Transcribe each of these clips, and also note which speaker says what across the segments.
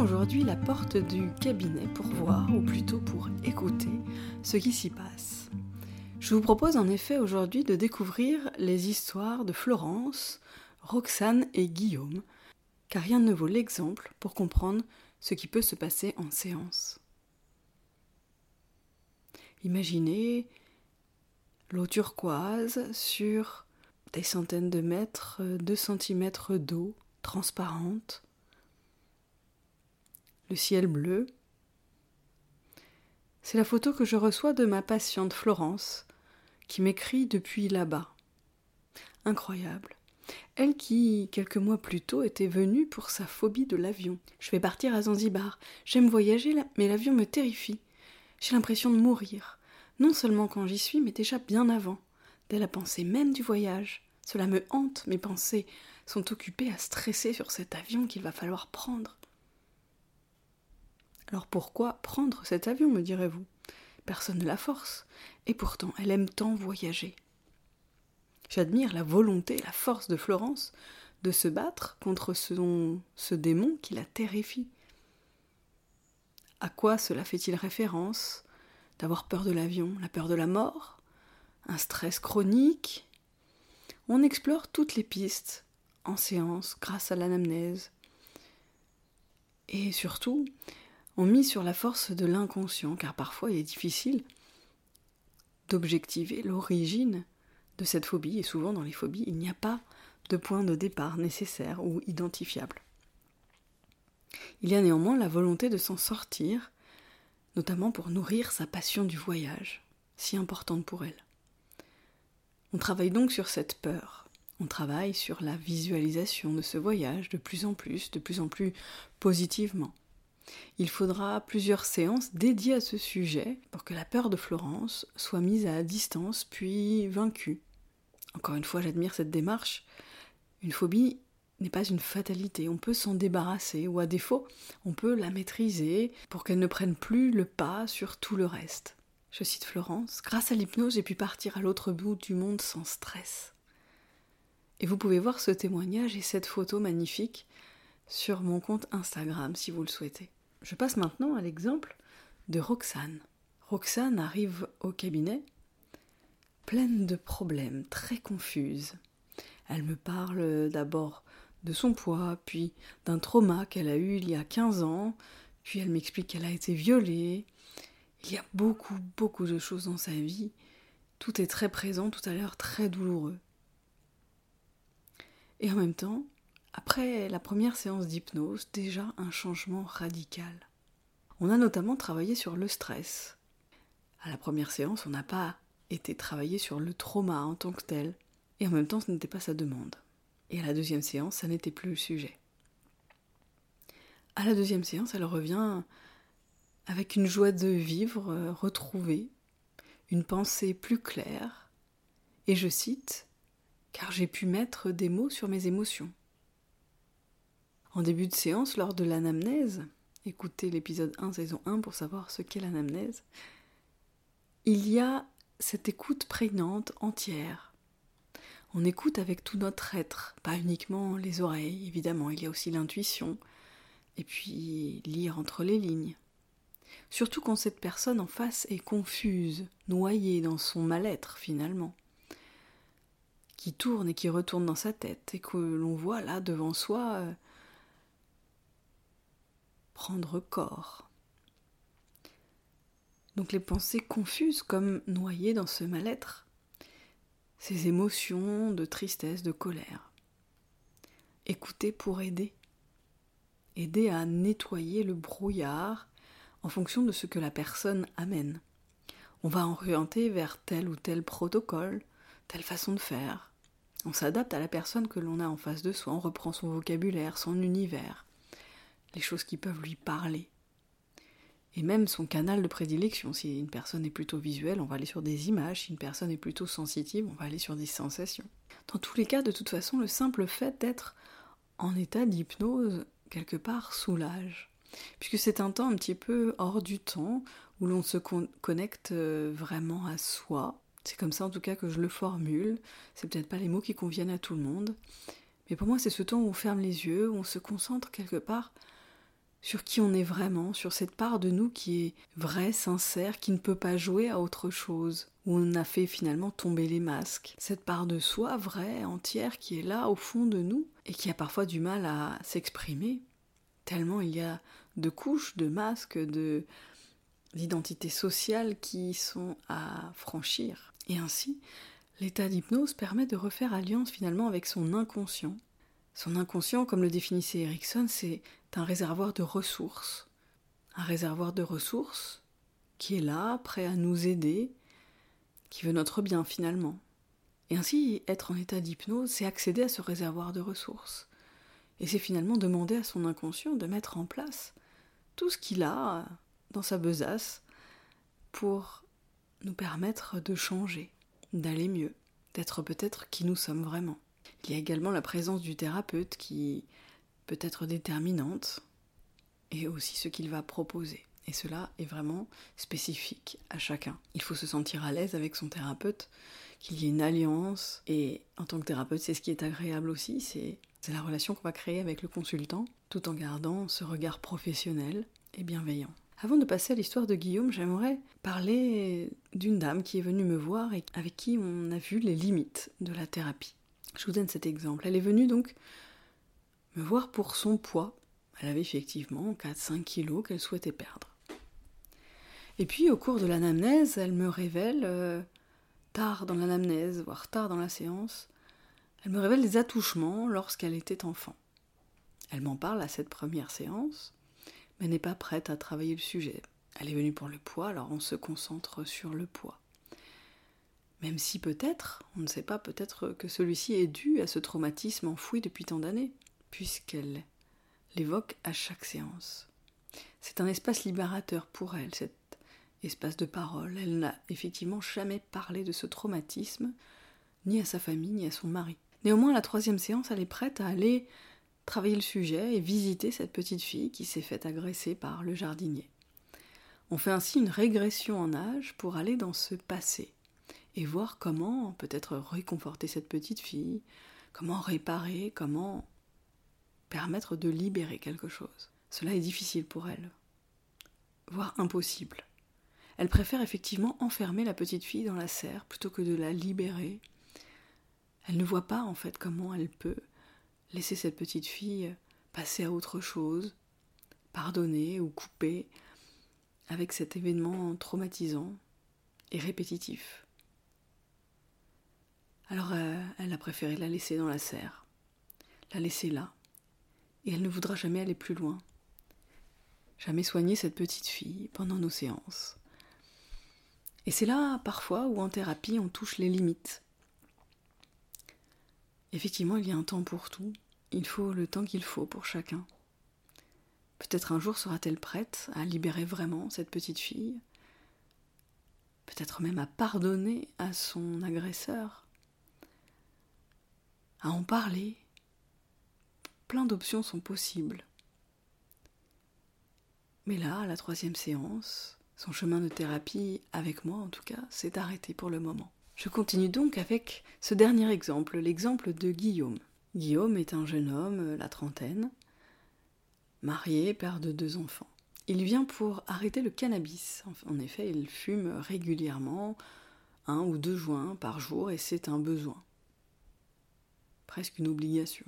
Speaker 1: aujourd'hui la porte du cabinet pour voir, ou plutôt pour écouter, ce qui s'y passe. Je vous propose en effet aujourd'hui de découvrir les histoires de Florence, Roxane et Guillaume, car rien ne vaut l'exemple pour comprendre ce qui peut se passer en séance. Imaginez l'eau turquoise sur des centaines de mètres, deux centimètres d'eau transparente, le ciel bleu. C'est la photo que je reçois de ma patiente Florence, qui m'écrit depuis là-bas. Incroyable. Elle qui, quelques mois plus tôt, était venue pour sa phobie de l'avion. Je vais partir à Zanzibar. J'aime voyager, mais l'avion me terrifie. J'ai l'impression de mourir. Non seulement quand j'y suis, mais déjà bien avant. Dès la pensée même du voyage. Cela me hante, mes pensées sont occupées à stresser sur cet avion qu'il va falloir prendre. Alors pourquoi prendre cet avion, me direz-vous? Personne ne la force, et pourtant elle aime tant voyager. J'admire la volonté, la force de Florence de se battre contre ce, ce démon qui la terrifie. À quoi cela fait-il référence? D'avoir peur de l'avion, la peur de la mort? Un stress chronique? On explore toutes les pistes en séance grâce à l'anamnèse. Et surtout, on mise sur la force de l'inconscient, car parfois il est difficile d'objectiver l'origine de cette phobie, et souvent dans les phobies, il n'y a pas de point de départ nécessaire ou identifiable. Il y a néanmoins la volonté de s'en sortir, notamment pour nourrir sa passion du voyage, si importante pour elle. On travaille donc sur cette peur, on travaille sur la visualisation de ce voyage de plus en plus, de plus en plus positivement. Il faudra plusieurs séances dédiées à ce sujet pour que la peur de Florence soit mise à distance puis vaincue. Encore une fois, j'admire cette démarche. Une phobie n'est pas une fatalité, on peut s'en débarrasser ou à défaut, on peut la maîtriser pour qu'elle ne prenne plus le pas sur tout le reste. Je cite Florence, grâce à l'hypnose, j'ai pu partir à l'autre bout du monde sans stress. Et vous pouvez voir ce témoignage et cette photo magnifique sur mon compte Instagram si vous le souhaitez. Je passe maintenant à l'exemple de Roxane. Roxane arrive au cabinet pleine de problèmes, très confuse. Elle me parle d'abord de son poids, puis d'un trauma qu'elle a eu il y a 15 ans, puis elle m'explique qu'elle a été violée. Il y a beaucoup, beaucoup de choses dans sa vie. Tout est très présent, tout à l'heure très douloureux. Et en même temps, après la première séance d'hypnose, déjà un changement radical. On a notamment travaillé sur le stress. À la première séance, on n'a pas été travaillé sur le trauma en tant que tel, et en même temps ce n'était pas sa demande. Et à la deuxième séance, ça n'était plus le sujet. À la deuxième séance, elle revient avec une joie de vivre euh, retrouvée, une pensée plus claire, et je cite, car j'ai pu mettre des mots sur mes émotions. En début de séance, lors de l'anamnèse, écoutez l'épisode 1, saison 1 pour savoir ce qu'est l'anamnèse, il y a cette écoute prégnante, entière. On écoute avec tout notre être, pas uniquement les oreilles, évidemment, il y a aussi l'intuition, et puis lire entre les lignes. Surtout quand cette personne en face est confuse, noyée dans son mal-être finalement, qui tourne et qui retourne dans sa tête, et que l'on voit là devant soi euh, prendre corps. Donc les pensées confuses comme noyées dans ce mal-être, ces émotions de tristesse, de colère. Écouter pour aider. Aider à nettoyer le brouillard en fonction de ce que la personne amène. On va orienter vers tel ou tel protocole, telle façon de faire. On s'adapte à la personne que l'on a en face de soi, on reprend son vocabulaire, son univers, les choses qui peuvent lui parler et même son canal de prédilection. Si une personne est plutôt visuelle, on va aller sur des images, si une personne est plutôt sensitive, on va aller sur des sensations. Dans tous les cas, de toute façon, le simple fait d'être en état d'hypnose, quelque part, soulage. Puisque c'est un temps un petit peu hors du temps, où l'on se connecte euh, vraiment à soi. C'est comme ça en tout cas que je le formule. C'est peut-être pas les mots qui conviennent à tout le monde. Mais pour moi, c'est ce temps où on ferme les yeux, où on se concentre quelque part sur qui on est vraiment, sur cette part de nous qui est vraie, sincère, qui ne peut pas jouer à autre chose, où on a fait finalement tomber les masques. Cette part de soi vraie, entière, qui est là au fond de nous et qui a parfois du mal à s'exprimer, tellement il y a de couches, de masques, de d'identités sociales qui sont à franchir. Et ainsi, l'état d'hypnose permet de refaire alliance finalement avec son inconscient. Son inconscient, comme le définissait Erickson, c'est un réservoir de ressources. Un réservoir de ressources qui est là, prêt à nous aider, qui veut notre bien finalement. Et ainsi, être en état d'hypnose, c'est accéder à ce réservoir de ressources. Et c'est finalement demander à son inconscient de mettre en place tout ce qu'il a dans sa besace pour nous permettre de changer, d'aller mieux, d'être peut-être qui nous sommes vraiment. Il y a également la présence du thérapeute qui peut être déterminante et aussi ce qu'il va proposer. Et cela est vraiment spécifique à chacun. Il faut se sentir à l'aise avec son thérapeute, qu'il y ait une alliance. Et en tant que thérapeute, c'est ce qui est agréable aussi, c'est la relation qu'on va créer avec le consultant, tout en gardant ce regard professionnel et bienveillant. Avant de passer à l'histoire de Guillaume, j'aimerais parler d'une dame qui est venue me voir et avec qui on a vu les limites de la thérapie. Je vous donne cet exemple. Elle est venue donc me voir pour son poids. Elle avait effectivement 4-5 kilos qu'elle souhaitait perdre. Et puis au cours de l'anamnèse, elle me révèle, euh, tard dans l'anamnèse, voire tard dans la séance, elle me révèle des attouchements lorsqu'elle était enfant. Elle m'en parle à cette première séance, mais n'est pas prête à travailler le sujet. Elle est venue pour le poids, alors on se concentre sur le poids. Même si peut-être, on ne sait pas, peut-être que celui-ci est dû à ce traumatisme enfoui depuis tant d'années puisqu'elle l'évoque à chaque séance. C'est un espace libérateur pour elle, cet espace de parole. Elle n'a effectivement jamais parlé de ce traumatisme, ni à sa famille, ni à son mari. Néanmoins, la troisième séance, elle est prête à aller travailler le sujet et visiter cette petite fille qui s'est faite agresser par le jardinier. On fait ainsi une régression en âge pour aller dans ce passé et voir comment peut-être réconforter cette petite fille, comment réparer, comment permettre de libérer quelque chose. Cela est difficile pour elle, voire impossible. Elle préfère effectivement enfermer la petite fille dans la serre plutôt que de la libérer. Elle ne voit pas en fait comment elle peut laisser cette petite fille passer à autre chose, pardonner ou couper avec cet événement traumatisant et répétitif. Alors euh, elle a préféré la laisser dans la serre, la laisser là, et elle ne voudra jamais aller plus loin, jamais soigner cette petite fille pendant nos séances. Et c'est là, parfois, où en thérapie, on touche les limites. Effectivement, il y a un temps pour tout. Il faut le temps qu'il faut pour chacun. Peut-être un jour sera-t-elle prête à libérer vraiment cette petite fille. Peut-être même à pardonner à son agresseur. À en parler, plein d'options sont possibles. Mais là, à la troisième séance, son chemin de thérapie, avec moi en tout cas, s'est arrêté pour le moment. Je continue donc avec ce dernier exemple, l'exemple de Guillaume. Guillaume est un jeune homme, la trentaine, marié, père de deux enfants. Il vient pour arrêter le cannabis. En effet, il fume régulièrement un ou deux joints par jour et c'est un besoin. Presque une obligation.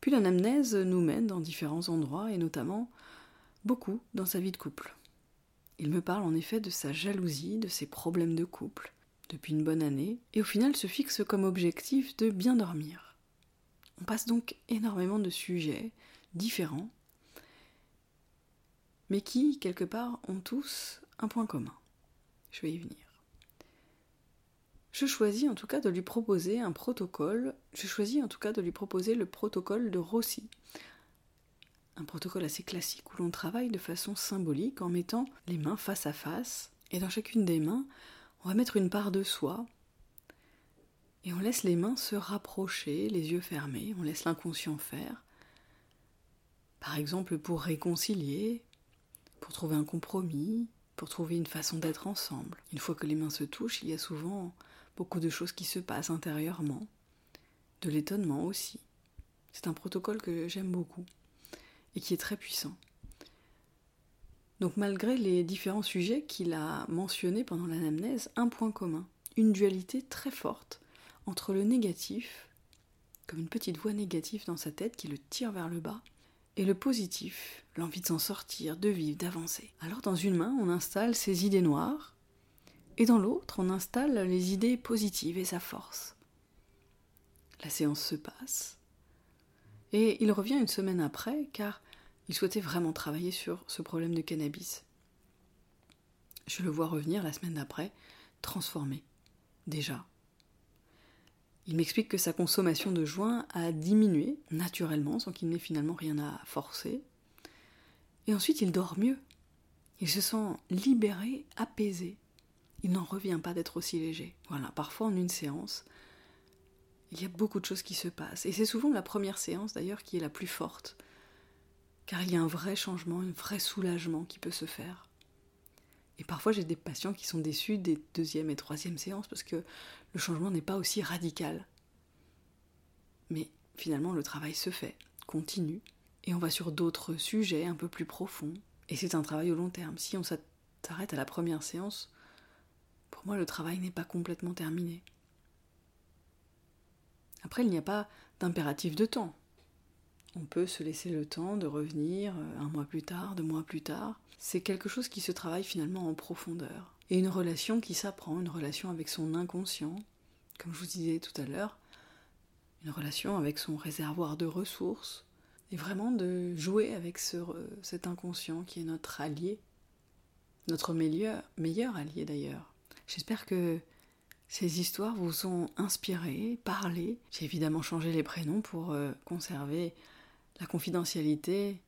Speaker 1: Puis l'anamnèse nous mène dans différents endroits et notamment beaucoup dans sa vie de couple. Il me parle en effet de sa jalousie, de ses problèmes de couple depuis une bonne année, et au final se fixe comme objectif de bien dormir. On passe donc énormément de sujets différents, mais qui, quelque part, ont tous un point commun. Je vais y venir je choisis en tout cas de lui proposer un protocole, je choisis en tout cas de lui proposer le protocole de Rossi. Un protocole assez classique où l'on travaille de façon symbolique en mettant les mains face à face, et dans chacune des mains, on va mettre une part de soi, et on laisse les mains se rapprocher, les yeux fermés, on laisse l'inconscient faire. Par exemple, pour réconcilier, pour trouver un compromis, pour trouver une façon d'être ensemble. Une fois que les mains se touchent, il y a souvent beaucoup de choses qui se passent intérieurement, de l'étonnement aussi. C'est un protocole que j'aime beaucoup. et qui est très puissant. Donc malgré les différents sujets qu'il a mentionnés pendant l'anamnèse, un point commun, une dualité très forte entre le négatif, comme une petite voix négative dans sa tête qui le tire vers le bas, et le positif, l'envie de s'en sortir, de vivre, d'avancer. Alors dans une main, on installe ses idées noires, et dans l'autre, on installe les idées positives et sa force. La séance se passe, et il revient une semaine après, car il souhaitait vraiment travailler sur ce problème de cannabis. Je le vois revenir la semaine d'après, transformé, déjà. Il m'explique que sa consommation de joints a diminué naturellement, sans qu'il n'ait finalement rien à forcer. Et ensuite, il dort mieux. Il se sent libéré, apaisé. Il n'en revient pas d'être aussi léger. Voilà, parfois en une séance, il y a beaucoup de choses qui se passent. Et c'est souvent la première séance d'ailleurs qui est la plus forte car il y a un vrai changement, un vrai soulagement qui peut se faire. Et parfois j'ai des patients qui sont déçus des deuxième et troisième séances parce que le changement n'est pas aussi radical. Mais finalement le travail se fait, continue, et on va sur d'autres sujets un peu plus profonds. Et c'est un travail au long terme. Si on s'arrête à la première séance, pour moi le travail n'est pas complètement terminé. Après, il n'y a pas d'impératif de temps. On peut se laisser le temps de revenir euh, un mois plus tard, deux mois plus tard. C'est quelque chose qui se travaille finalement en profondeur. Et une relation qui s'apprend, une relation avec son inconscient, comme je vous disais tout à l'heure, une relation avec son réservoir de ressources, et vraiment de jouer avec ce, cet inconscient qui est notre allié, notre meilleur, meilleur allié d'ailleurs. J'espère que ces histoires vous ont inspiré, parlé. J'ai évidemment changé les prénoms pour euh, conserver la confidentialité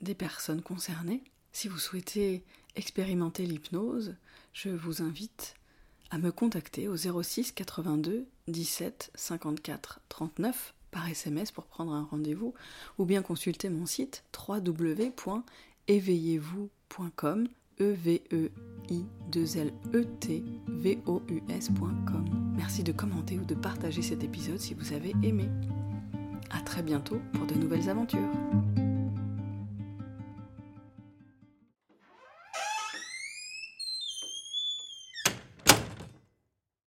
Speaker 1: des personnes concernées. Si vous souhaitez expérimenter l'hypnose, je vous invite à me contacter au 06 82 17 54 39 par SMS pour prendre un rendez-vous ou bien consulter mon site www.éveillez-vous.com e v e i 2 l e t v o u s.com. Merci de commenter ou de partager cet épisode si vous avez aimé. À très bientôt pour de nouvelles aventures.